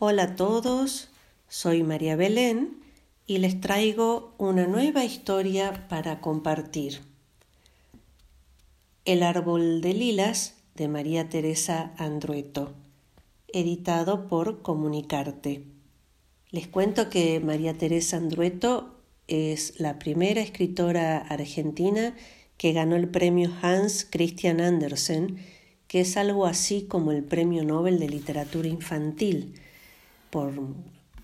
Hola a todos, soy María Belén y les traigo una nueva historia para compartir. El árbol de lilas de María Teresa Andrueto, editado por Comunicarte. Les cuento que María Teresa Andrueto es la primera escritora argentina que ganó el premio Hans Christian Andersen, que es algo así como el Premio Nobel de Literatura Infantil, por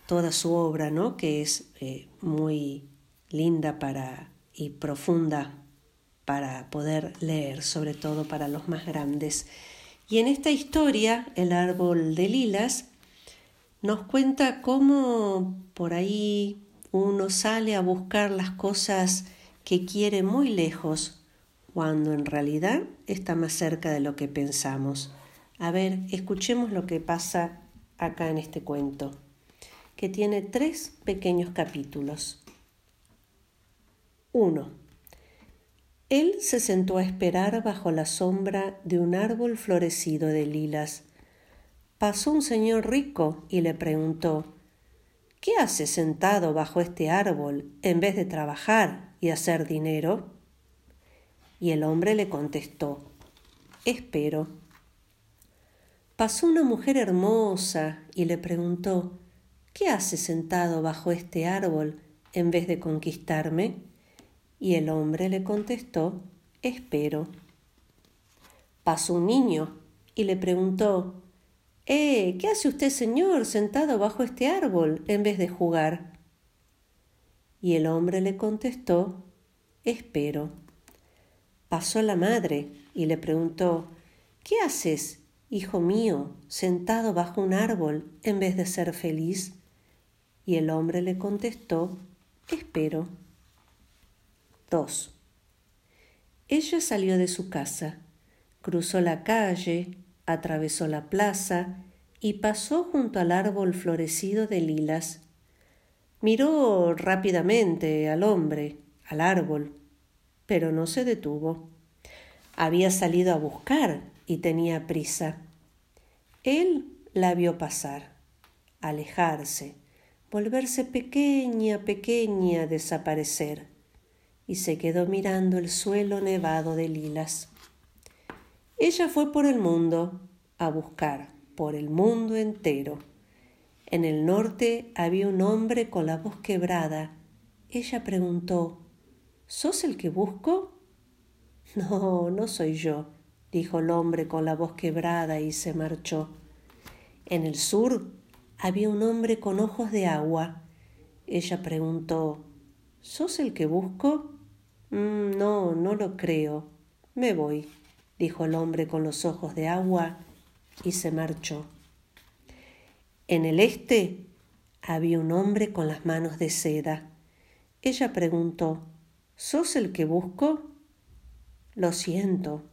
toda su obra, ¿no? que es eh, muy linda para, y profunda para poder leer, sobre todo para los más grandes. Y en esta historia, El árbol de lilas, nos cuenta cómo por ahí uno sale a buscar las cosas que quiere muy lejos, cuando en realidad está más cerca de lo que pensamos. A ver, escuchemos lo que pasa acá en este cuento, que tiene tres pequeños capítulos. 1. Él se sentó a esperar bajo la sombra de un árbol florecido de lilas pasó un señor rico y le preguntó ¿Qué hace sentado bajo este árbol en vez de trabajar y hacer dinero? Y el hombre le contestó Espero. Pasó una mujer hermosa y le preguntó ¿Qué hace sentado bajo este árbol en vez de conquistarme? Y el hombre le contestó Espero. Pasó un niño y le preguntó Eh, ¿qué hace usted, señor, sentado bajo este árbol en vez de jugar? Y el hombre le contestó Espero. Pasó la madre y le preguntó ¿Qué haces, hijo mío, sentado bajo un árbol en vez de ser feliz? Y el hombre le contestó Espero. 2. Ella salió de su casa, cruzó la calle, atravesó la plaza y pasó junto al árbol florecido de lilas. Miró rápidamente al hombre, al árbol, pero no se detuvo. Había salido a buscar y tenía prisa. Él la vio pasar, alejarse, volverse pequeña, pequeña, desaparecer, y se quedó mirando el suelo nevado de lilas. Ella fue por el mundo a buscar, por el mundo entero. En el norte había un hombre con la voz quebrada. Ella preguntó ¿Sos el que busco? No, no soy yo, dijo el hombre con la voz quebrada y se marchó. En el sur había un hombre con ojos de agua. Ella preguntó ¿Sos el que busco? Mm, no, no lo creo. Me voy dijo el hombre con los ojos de agua y se marchó. En el este había un hombre con las manos de seda. Ella preguntó ¿Sos el que busco? Lo siento,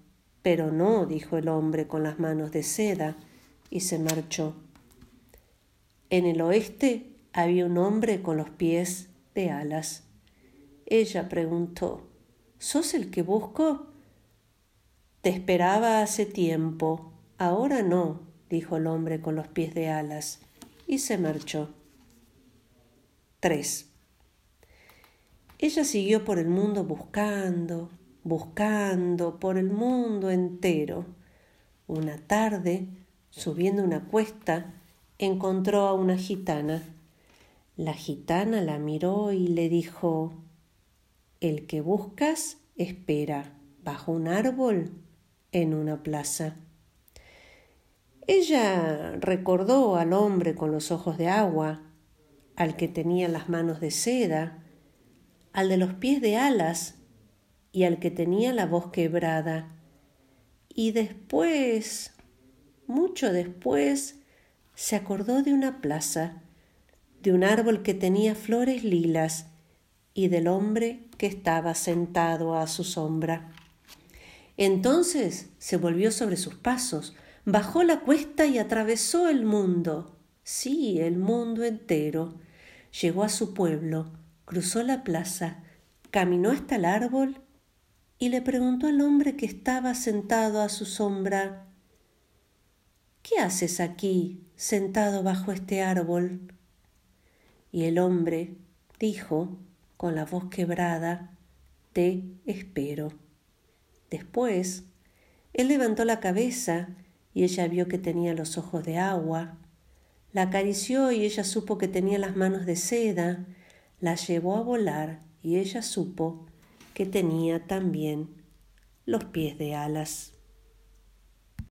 pero no, dijo el hombre con las manos de seda y se marchó. En el oeste había un hombre con los pies de alas. Ella preguntó ¿Sos el que busco? Te esperaba hace tiempo, ahora no, dijo el hombre con los pies de alas, y se marchó. 3. Ella siguió por el mundo buscando, buscando por el mundo entero. Una tarde, subiendo una cuesta, encontró a una gitana. La gitana la miró y le dijo El que buscas espera bajo un árbol en una plaza. Ella recordó al hombre con los ojos de agua, al que tenía las manos de seda, al de los pies de alas y al que tenía la voz quebrada. Y después, mucho después, se acordó de una plaza, de un árbol que tenía flores lilas y del hombre que estaba sentado a su sombra. Entonces se volvió sobre sus pasos, bajó la cuesta y atravesó el mundo, sí, el mundo entero. Llegó a su pueblo, cruzó la plaza, caminó hasta el árbol y le preguntó al hombre que estaba sentado a su sombra ¿Qué haces aquí, sentado bajo este árbol. Y el hombre dijo, con la voz quebrada, Te espero. Después, él levantó la cabeza y ella vio que tenía los ojos de agua. La acarició y ella supo que tenía las manos de seda. La llevó a volar y ella supo que tenía también los pies de alas.